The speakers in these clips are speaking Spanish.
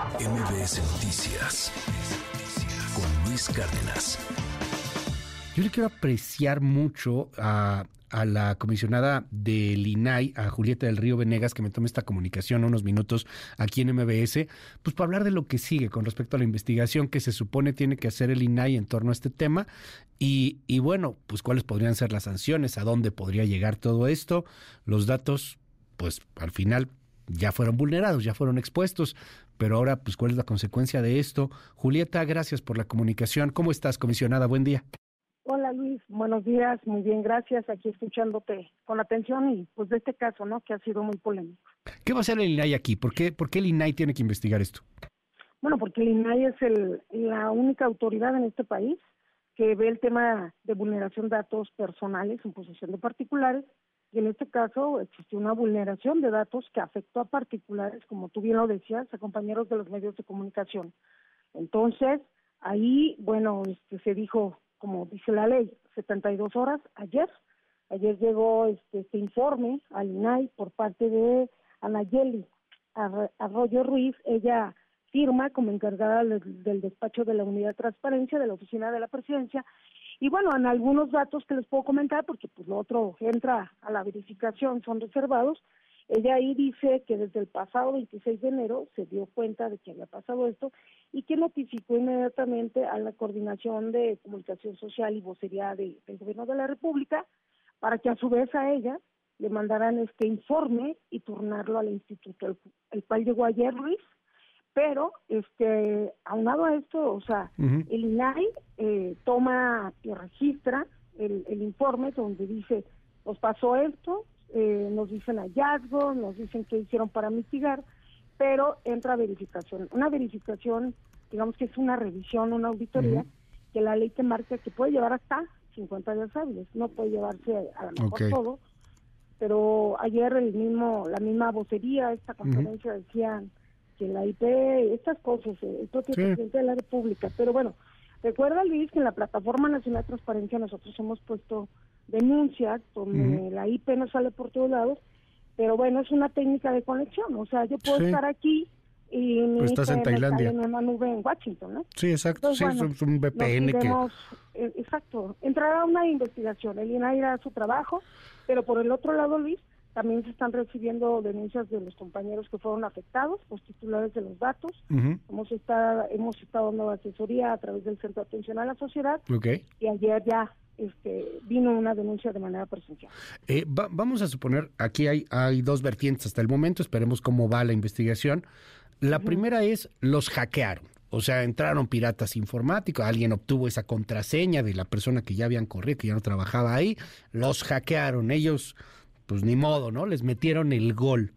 MBS Noticias con Luis Cárdenas. Yo le quiero apreciar mucho a, la comisionada del INAI, a Julieta del Río Venegas, que me tome esta comunicación unos minutos aquí en MBS, pues para hablar de lo que sigue con respecto a la investigación que se supone tiene que hacer el INAI en torno a este tema. Y, y bueno, pues cuáles podrían ser las sanciones, a dónde podría llegar todo esto, los datos, pues al final ya fueron vulnerados, ya fueron expuestos, pero ahora, pues, ¿cuál es la consecuencia de esto? Julieta, gracias por la comunicación. ¿Cómo estás, comisionada? Buen día. Hola Luis, buenos días, muy bien, gracias. Aquí escuchándote con atención y pues de este caso, ¿no? Que ha sido muy polémico. ¿Qué va a hacer el INAI aquí? ¿Por qué, por qué el INAI tiene que investigar esto? Bueno, porque el INAI es el, la única autoridad en este país que ve el tema de vulneración de datos personales en posesión de particulares y en este caso existió una vulneración de datos que afectó a particulares, como tú bien lo decías, a compañeros de los medios de comunicación. Entonces, ahí, bueno, este, se dijo, como dice la ley, 72 horas ayer. Ayer llegó este, este informe al INAI por parte de Anayeli Arroyo Ruiz. Ella firma como encargada del despacho de la Unidad de Transparencia de la Oficina de la Presidencia y bueno, en algunos datos que les puedo comentar, porque pues lo otro entra a la verificación, son reservados, ella ahí dice que desde el pasado 26 de enero se dio cuenta de que había pasado esto y que notificó inmediatamente a la Coordinación de Comunicación Social y Vocería del Gobierno de la República para que a su vez a ella le mandaran este informe y turnarlo al instituto, el, cual llegó ayer Luis, pero este aunado a esto, o sea, el INAI eh, toma y registra el, informe donde dice, nos pasó esto, eh, nos dicen hallazgos, nos dicen qué hicieron para mitigar, pero entra verificación. Una verificación, digamos que es una revisión, una auditoría, que la ley te marca que puede llevar hasta 50 días hábiles, no puede llevarse a lo mejor todo, pero ayer el mismo, la misma vocería, esta conferencia decían que la IP, estas cosas, el propio presidente de la República. Pero bueno, recuerda Luis que en la Plataforma Nacional de Transparencia nosotros hemos puesto denuncias donde la IP no sale por todos lados, pero bueno, es una técnica de conexión, o sea, yo puedo estar aquí y mi estás en Tailandia. en una nube en Washington, ¿no? Sí, exacto, sí, es un VPN que... Eh, exacto, entrará una investigación, el INAI hará su trabajo, pero por el otro lado, Luis, también se están recibiendo denuncias de los compañeros que fueron afectados, los titulares de los datos. hemos, estado, hemos estado dando asesoría a través del Centro de Atención a la Sociedad. Y ayer ya este, vino una denuncia de manera presencial. Eh, vamos a suponer, aquí hay, hay dos vertientes hasta el momento, esperemos cómo va la investigación. La primera es, los hackearon. O sea, entraron piratas informáticos, alguien obtuvo esa contraseña de la persona que ya habían corrido, que ya no trabajaba ahí, los hackearon. Ellos pues ni modo, ¿no? Les metieron el gol.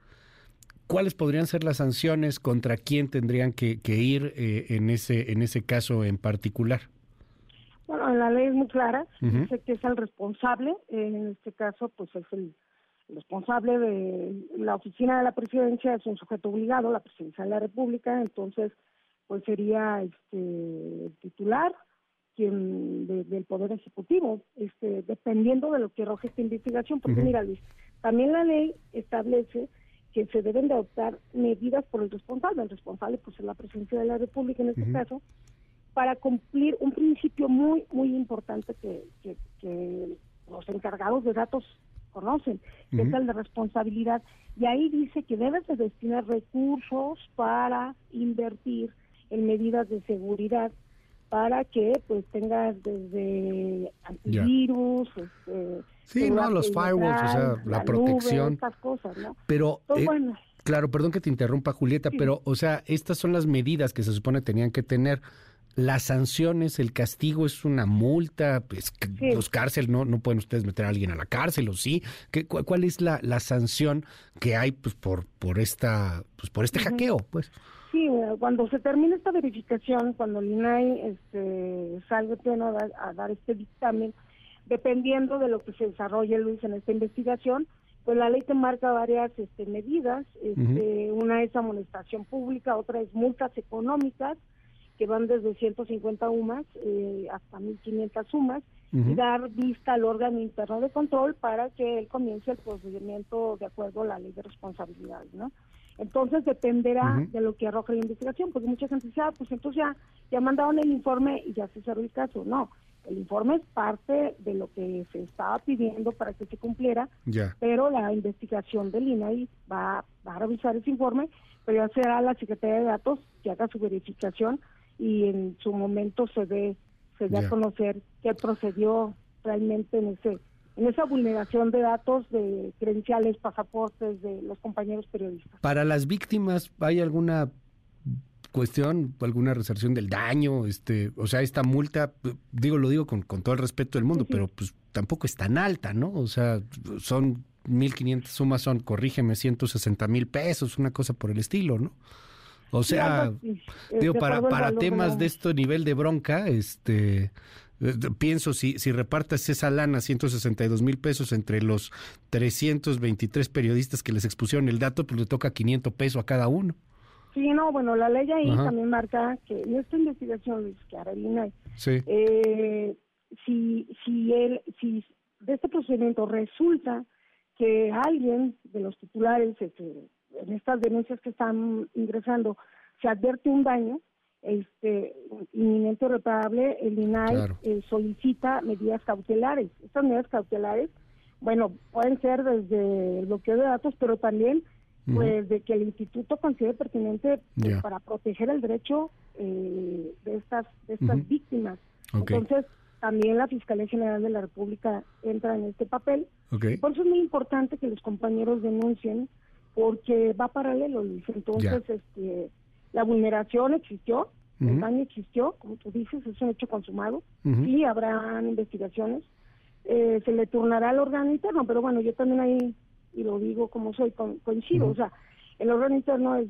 ¿Cuáles podrían ser las sanciones contra quién tendrían que, ir eh, en ese en ese caso en particular? Bueno, la ley es muy clara, dice que es el responsable, en este caso pues es el responsable de la oficina de la presidencia, es un sujeto obligado, la presidencia de la República, entonces pues sería este titular, quien del poder ejecutivo, este, dependiendo de lo que arroje esta investigación, porque mira Luis, también la ley establece que se deben de adoptar medidas por el responsable, el responsable pues es la presidencia de la República en este caso, para cumplir un principio muy, muy importante que, que, los encargados de datos conocen, que es el de responsabilidad. Y ahí dice que debes de destinar recursos para invertir en medidas de seguridad para que pues tengas desde antivirus, este, Sí, no, los firewalls, o sea, la, protección. cosas, ¿no? Pero, eh, claro, perdón que te interrumpa, Julieta, pero, o sea, estas son las medidas que se supone tenían que tener. Las sanciones, el castigo es una multa, pues los cárcel, no, no pueden ustedes meter a alguien a la cárcel o sí. ¿Qué, ¿Cuál es la, la sanción que hay pues por por esta pues por este hackeo, pues? Sí, cuando se termine esta verificación, cuando el INAI este, salga a, a dar este dictamen, dependiendo de lo que se desarrolle Luis en esta investigación, pues la ley te marca varias este, medidas, este, una es amonestación pública, otra es multas económicas que van desde 150 UMAS eh, hasta 1.500 sumas y dar vista al órgano interno de control para que él comience el procedimiento de acuerdo a la ley de responsabilidad, ¿no? Entonces dependerá de lo que arroje la investigación, porque mucha gente dice, ah, pues entonces ya, ya mandaron el informe y ya se cerró el caso. No, el informe es parte de lo que se estaba pidiendo para que se cumpliera, pero la investigación del INAI va, va a revisar ese informe, pero ya será la Secretaría de Datos que haga su verificación y en su momento se dé se dé a conocer qué procedió realmente en ese en esa vulneración de datos de credenciales, pasaportes de los compañeros periodistas. Para las víctimas, ¿hay alguna cuestión, alguna resarción del daño? este O sea, esta multa, digo, lo digo con, con todo el respeto del mundo, pero pues tampoco es tan alta, ¿no? O sea, son 1.500 sumas, son, corrígeme, 160 mil pesos, una cosa por el estilo, ¿no? O sea, digo, para, para temas de este nivel de bronca, este eh, pienso, si, si repartas esa lana, 162 mil pesos, entre los 323 periodistas que les expusieron el dato, pues le toca 500 pesos a cada uno. Sí, no, bueno, la ley ahí también marca que en esta investigación, Luis Carolina, sí. eh, si, si, él, si de este procedimiento resulta que alguien de los titulares, este, en estas denuncias que están ingresando, se advierte un daño, este inminente reparable, el INAI eh, solicita medidas cautelares. Estas medidas cautelares, bueno, pueden ser desde el bloqueo de datos, pero también pues de que el instituto considere pertinente pues, para proteger el derecho eh, de estas de estas víctimas. Entonces, también la Fiscalía General de la República entra en este papel. Por eso es muy importante que los compañeros denuncien, porque va paralelo, Luis. Entonces, este la vulneración existió, el daño existió, como tú dices, es un hecho consumado, y habrán investigaciones. Eh, se le turnará al órgano interno, pero bueno, yo también ahí, y lo digo como soy, coincido, o sea, el órgano interno es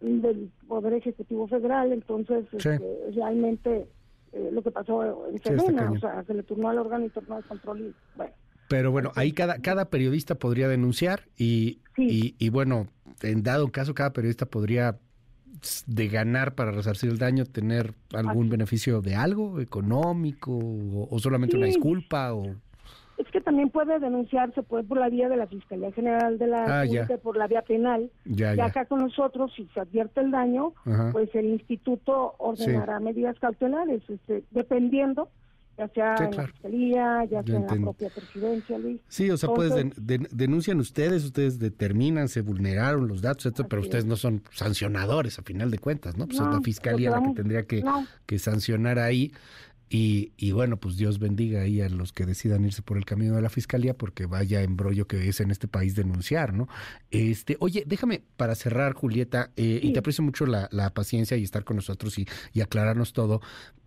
del Poder Ejecutivo Federal, entonces este, realmente eh, lo que pasó en Sedena, o sea, se le turnó al órgano interno de control y bueno. Pero bueno, ahí cada, cada periodista podría denunciar y, y, y, bueno, en dado caso, cada periodista podría de ganar para resarcir el daño tener algún beneficio de algo económico o, solamente una disculpa o es que también puede denunciarse puede por la vía de la Fiscalía General de la ah, por la vía penal. Ya, acá con nosotros si se advierte el daño pues el instituto ordenará medidas cautelares este, dependiendo ya sea en la fiscalía, ya sea en la propia presidencia, Luis. Sí, o sea, pues denuncian ustedes, ustedes determinan, se vulneraron los datos, etcétera, pero ustedes no son sancionadores a final de cuentas, ¿no? Pues es la fiscalía la que tendría que, que sancionar ahí. Y, y, bueno, pues Dios bendiga ahí a los que decidan irse por el camino de la fiscalía, porque vaya embrollo que es en este país denunciar, ¿no? Este, oye, déjame para cerrar, Julieta, eh, y te aprecio mucho la, la, paciencia y estar con nosotros y, y aclararnos todo,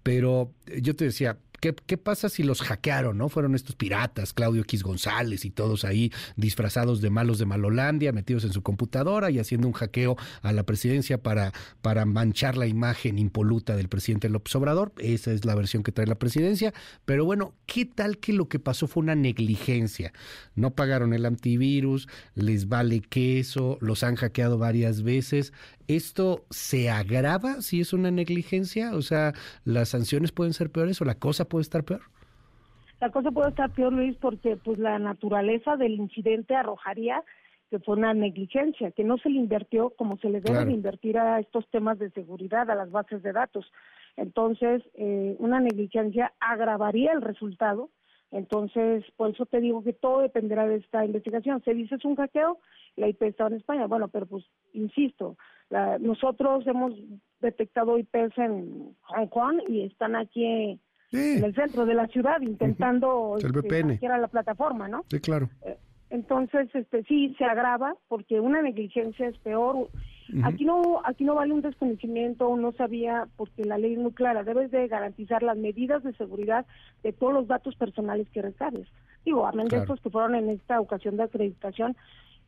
pero yo te decía, ¿Qué, pasa si los hackearon, no? Fueron estos piratas, Claudio X González y todos ahí disfrazados de malos de Malolandia, metidos en su computadora y haciendo un hackeo a la presidencia para, para manchar la imagen impoluta del presidente López Obrador. Esa es la versión que trae la presidencia. Pero bueno, ¿qué tal que lo que pasó fue una negligencia? No pagaron el antivirus, les vale queso, los han hackeado varias veces. ¿Esto se agrava si es una negligencia? O sea, ¿las sanciones pueden ser peores o la cosa puede estar peor? La cosa puede estar peor, Luis, porque pues la naturaleza del incidente arrojaría que fue una negligencia, que no se le invirtió como se le debe invertir a estos temas de seguridad, a las bases de datos. Entonces, eh, una negligencia agravaría el resultado. Entonces, por eso te digo que todo dependerá de esta investigación. Se dice es un hackeo, la IP está en España. Bueno, pero pues, insisto, nosotros hemos detectado IPs en Hong Kong y están aquí en el centro de la ciudad intentando uh la plataforma, ¿no? Sí, claro. Eh, entonces, este sí se agrava porque una negligencia es peor. Aquí no aquí no vale un desconocimiento, no sabía porque la ley es muy clara, debes de garantizar las medidas de seguridad de todos los datos personales que recabes. Digo, amén de estos que fueron en esta ocasión de acreditación,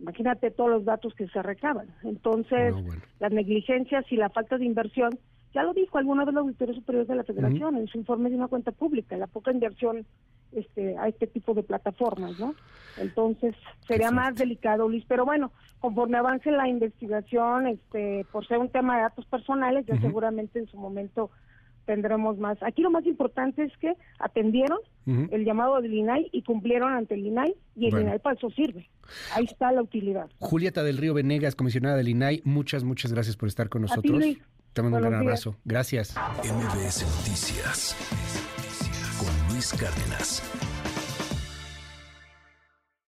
Imagínate todos los datos que se recaban. Entonces, las negligencias y la falta de inversión, ya lo dijo alguna vez la Auditoría Superior de la Federación en su informe de una cuenta pública, la poca inversión este, a este tipo de plataformas, ¿no? Entonces, sería más delicado, Luis. Pero bueno, conforme avance la investigación, este, por ser un tema de datos personales, ya seguramente en su momento tendremos más. Aquí lo más importante es que atendieron el llamado del INAI y cumplieron ante el INAI y el INAI para eso sirve. Ahí está la utilidad. Julieta del Río Venegas, comisionada del INAI, muchas, muchas gracias por estar con nosotros. Te mando un gran abrazo. Gracias. MBS Noticias con Luis Cárdenas.